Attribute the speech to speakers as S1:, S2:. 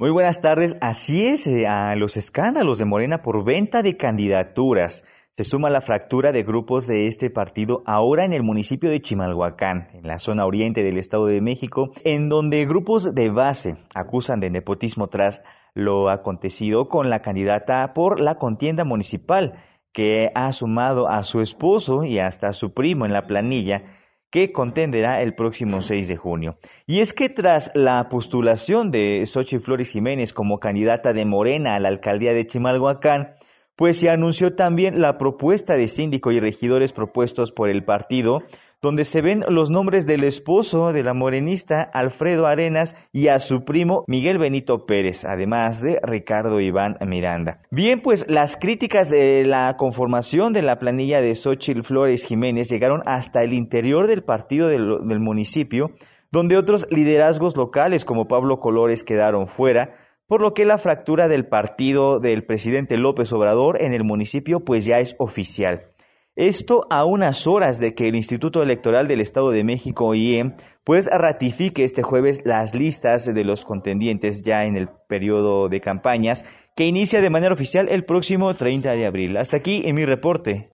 S1: Muy buenas tardes. Así es, eh, a los escándalos de Morena por venta de candidaturas. Se suma la fractura de grupos de este partido ahora en el municipio de Chimalhuacán, en la zona oriente del Estado de México, en donde grupos de base acusan de nepotismo tras lo acontecido con la candidata por la contienda municipal, que ha sumado a su esposo y hasta a su primo en la planilla que contenderá el próximo 6 de junio. Y es que tras la postulación de Xochitl Flores Jiménez como candidata de Morena a la alcaldía de Chimalhuacán, pues se anunció también la propuesta de síndico y regidores propuestos por el partido, donde se ven los nombres del esposo de la morenista Alfredo Arenas y a su primo Miguel Benito Pérez, además de Ricardo Iván Miranda. Bien, pues las críticas de la conformación de la planilla de Xochitl Flores Jiménez llegaron hasta el interior del partido del, del municipio, donde otros liderazgos locales como Pablo Colores quedaron fuera, por lo que la fractura del partido del presidente López Obrador en el municipio pues ya es oficial. Esto a unas horas de que el Instituto Electoral del Estado de México, IEM, pues ratifique este jueves las listas de los contendientes ya en el periodo de campañas que inicia de manera oficial el próximo 30 de abril. Hasta aquí en mi reporte.